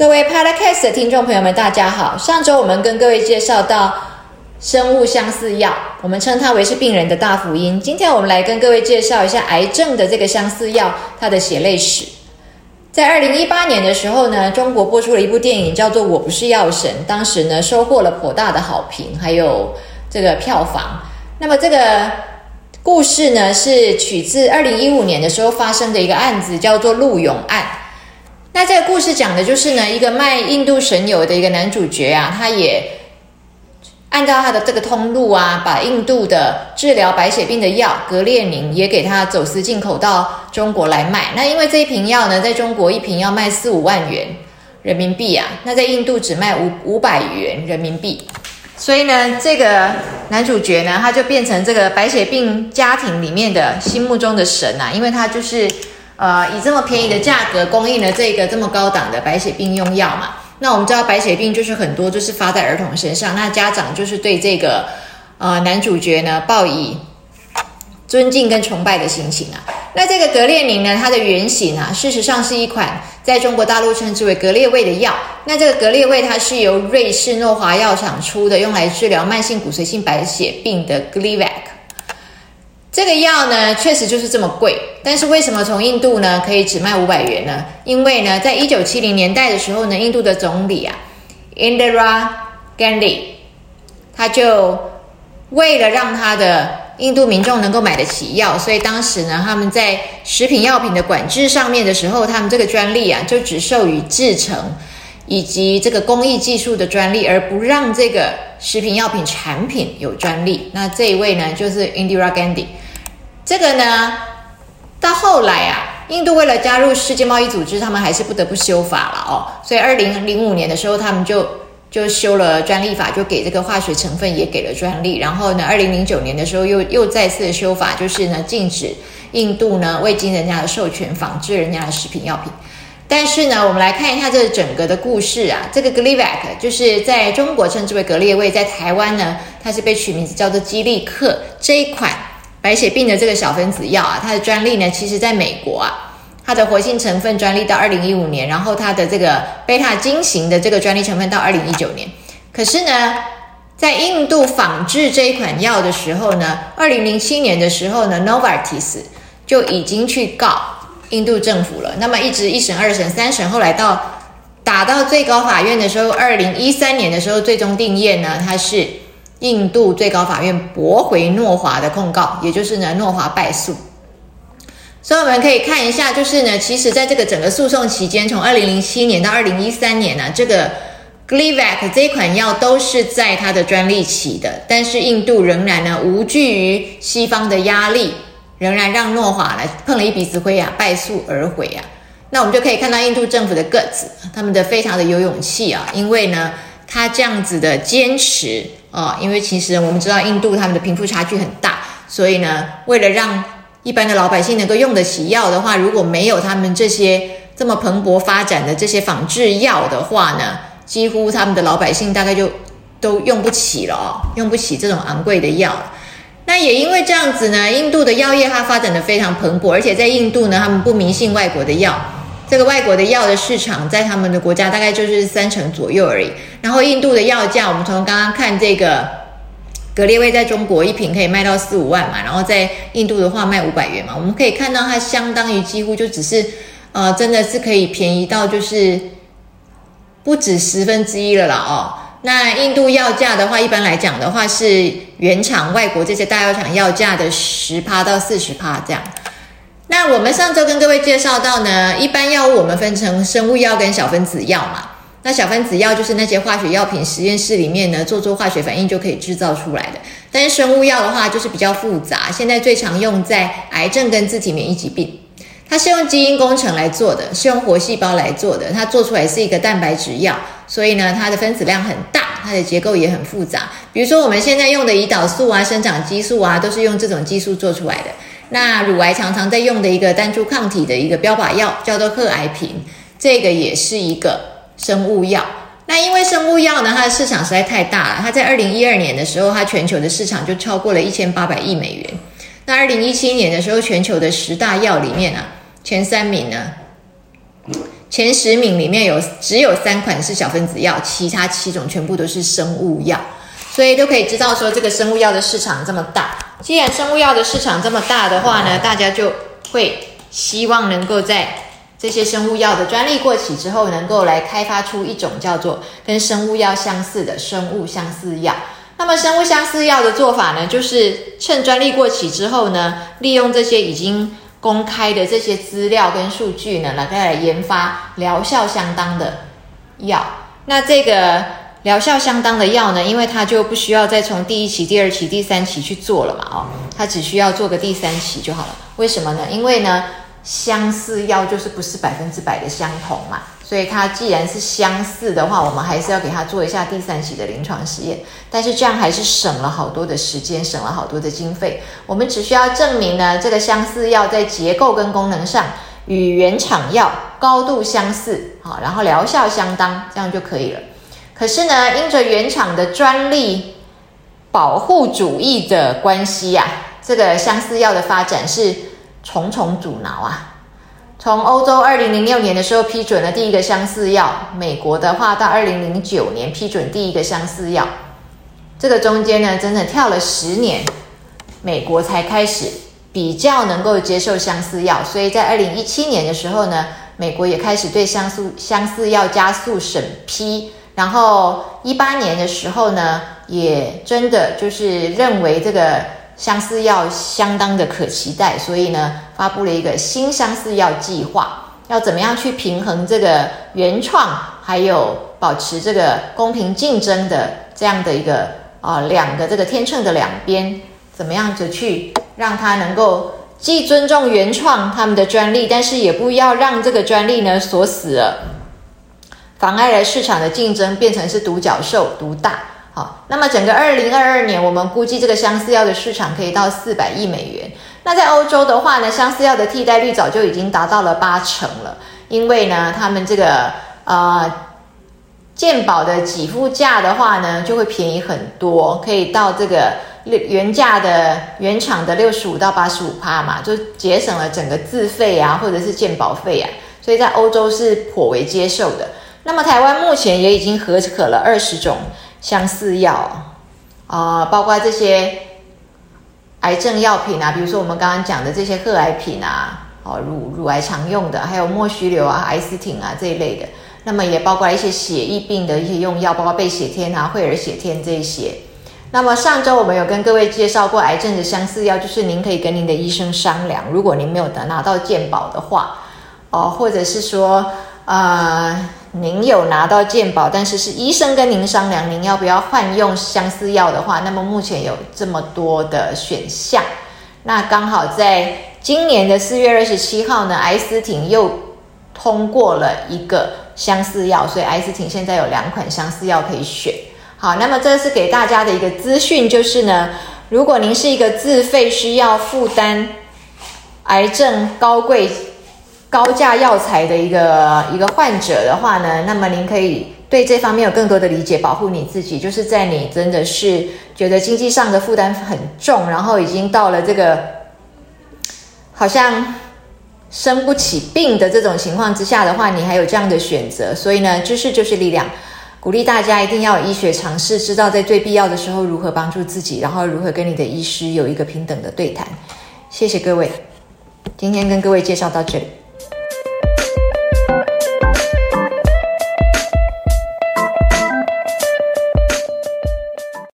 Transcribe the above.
各位 Podcast 的听众朋友们，大家好。上周我们跟各位介绍到生物相似药，我们称它为是病人的大福音。今天我们来跟各位介绍一下癌症的这个相似药它的血泪史。在二零一八年的时候呢，中国播出了一部电影叫做《我不是药神》，当时呢收获了颇大的好评，还有这个票房。那么这个故事呢是取自二零一五年的时候发生的一个案子，叫做陆勇案。那这个故事讲的就是呢，一个卖印度神油的一个男主角啊，他也按照他的这个通路啊，把印度的治疗白血病的药格列宁也给他走私进口到中国来卖。那因为这一瓶药呢，在中国一瓶要卖四五万元人民币啊，那在印度只卖五五百元人民币，所以呢，这个男主角呢，他就变成这个白血病家庭里面的心目中的神啊，因为他就是。呃，以这么便宜的价格供应了这个这么高档的白血病用药嘛？那我们知道白血病就是很多就是发在儿童身上，那家长就是对这个呃男主角呢抱以尊敬跟崇拜的心情啊。那这个格列宁呢，它的原型啊，事实上是一款在中国大陆称之为格列卫的药。那这个格列卫它是由瑞士诺华药厂出的，用来治疗慢性骨髓性白血病的 Gleevec。这个药呢，确实就是这么贵，但是为什么从印度呢可以只卖五百元呢？因为呢，在一九七零年代的时候呢，印度的总理啊，Indira Gandhi，他就为了让他的印度民众能够买得起药，所以当时呢，他们在食品药品的管制上面的时候，他们这个专利啊，就只授予制成以及这个工艺技术的专利，而不让这个食品药品产品有专利。那这一位呢，就是 Indira Gandhi。这个呢，到后来啊，印度为了加入世界贸易组织，他们还是不得不修法了哦。所以二零零五年的时候，他们就就修了专利法，就给这个化学成分也给了专利。然后呢，二零零九年的时候又又再次修法，就是呢禁止印度呢未经人家的授权仿制人家的食品药品。但是呢，我们来看一下这整个的故事啊，这个 Gleevec 就是在中国称之为格列卫，在台湾呢，它是被取名字叫做基利克这一款。白血病的这个小分子药啊，它的专利呢，其实在美国啊，它的活性成分专利到二零一五年，然后它的这个贝塔金型的这个专利成分到二零一九年。可是呢，在印度仿制这一款药的时候呢，二零零七年的时候呢，Novartis 就已经去告印度政府了。那么一直一审、二审、三审，后来到打到最高法院的时候，二零一三年的时候，最终定验呢，它是。印度最高法院驳回诺华的控告，也就是呢，诺华败诉。所以我们可以看一下，就是呢，其实在这个整个诉讼期间，从二零零七年到二零一三年呢，这个 Gleevec 这一款药都是在它的专利期的，但是印度仍然呢，无惧于西方的压力，仍然让诺华来碰了一鼻子灰啊，败诉而回啊。那我们就可以看到印度政府的个子，他们的非常的有勇气啊，因为呢，他这样子的坚持。哦，因为其实我们知道印度他们的贫富差距很大，所以呢，为了让一般的老百姓能够用得起药的话，如果没有他们这些这么蓬勃发展的这些仿制药的话呢，几乎他们的老百姓大概就都用不起了哦，用不起这种昂贵的药。那也因为这样子呢，印度的药业它发展的非常蓬勃，而且在印度呢，他们不迷信外国的药。这个外国的药的市场在他们的国家大概就是三成左右而已。然后印度的药价，我们从刚刚看这个格列卫在中国一瓶可以卖到四五万嘛，然后在印度的话卖五百元嘛，我们可以看到它相当于几乎就只是呃，真的是可以便宜到就是不止十分之一了啦哦。那印度药价的话，一般来讲的话是原厂外国这些大药厂药价的十趴到四十趴这样。那我们上周跟各位介绍到呢，一般药物我们分成生物药跟小分子药嘛。那小分子药就是那些化学药品实验室里面呢做做化学反应就可以制造出来的。但是生物药的话就是比较复杂，现在最常用在癌症跟自体免疫疾病。它是用基因工程来做的，是用活细胞来做的，它做出来是一个蛋白质药，所以呢它的分子量很大，它的结构也很复杂。比如说我们现在用的胰岛素啊、生长激素啊，都是用这种激素做出来的。那乳癌常常在用的一个单株抗体的一个标靶药叫做赫癌平，这个也是一个生物药。那因为生物药呢，它的市场实在太大了，它在二零一二年的时候，它全球的市场就超过了一千八百亿美元。那二零一七年的时候，全球的十大药里面啊，前三名呢，前十名里面有只有三款是小分子药，其他七种全部都是生物药，所以都可以知道说这个生物药的市场这么大。既然生物药的市场这么大的话呢，大家就会希望能够在这些生物药的专利过期之后，能够来开发出一种叫做跟生物药相似的生物相似药。那么生物相似药的做法呢，就是趁专利过期之后呢，利用这些已经公开的这些资料跟数据呢，来来研发疗效相当的药。那这个疗效相当的药呢，因为它就不需要再从第一期、第二期、第三期去做了嘛，哦，它只需要做个第三期就好了。为什么呢？因为呢，相似药就是不是百分之百的相同嘛。所以它既然是相似的话，我们还是要给它做一下第三期的临床实验。但是这样还是省了好多的时间，省了好多的经费。我们只需要证明呢，这个相似药在结构跟功能上与原厂药高度相似，好，然后疗效相当，这样就可以了。可是呢，因着原厂的专利保护主义的关系呀，这个相似药的发展是重重阻挠啊。从欧洲二零零六年的时候批准了第一个相似药，美国的话到二零零九年批准第一个相似药，这个中间呢，真的跳了十年，美国才开始比较能够接受相似药，所以在二零一七年的时候呢，美国也开始对相似相似药加速审批，然后一八年的时候呢，也真的就是认为这个。相似药相当的可期待，所以呢，发布了一个新相似药计划，要怎么样去平衡这个原创，还有保持这个公平竞争的这样的一个啊两个这个天秤的两边，怎么样子去让它能够既尊重原创他们的专利，但是也不要让这个专利呢锁死了，妨碍了市场的竞争，变成是独角兽独大。好，那么整个二零二二年，我们估计这个相似药的市场可以到四百亿美元。那在欧洲的话呢，相似药的替代率早就已经达到了八成了，因为呢，他们这个呃健保的给付价的话呢，就会便宜很多，可以到这个原价的原厂的六十五到八十五趴嘛，就节省了整个自费啊，或者是健保费啊，所以在欧洲是颇为接受的。那么台湾目前也已经合可了二十种。相似药啊，包括这些癌症药品啊，比如说我们刚刚讲的这些贺癌品啊，哦，乳乳癌常用的，还有莫须流啊、癌斯汀啊这一类的。那么也包括一些血液病的一些用药，包括贝血天啊、惠尔血天这些。那么上周我们有跟各位介绍过癌症的相似药，就是您可以跟您的医生商量，如果您没有得拿到健保的话，哦，或者是说啊。您有拿到健保，但是是医生跟您商量，您要不要换用相似药的话，那么目前有这么多的选项。那刚好在今年的四月二十七号呢，艾斯汀又通过了一个相似药，所以艾斯汀现在有两款相似药可以选。好，那么这是给大家的一个资讯，就是呢，如果您是一个自费需要负担癌症高贵。高价药材的一个一个患者的话呢，那么您可以对这方面有更多的理解，保护你自己。就是在你真的是觉得经济上的负担很重，然后已经到了这个好像生不起病的这种情况之下的话，你还有这样的选择。所以呢，知识就是力量，鼓励大家一定要医学常识，知道在最必要的时候如何帮助自己，然后如何跟你的医师有一个平等的对谈。谢谢各位，今天跟各位介绍到这里。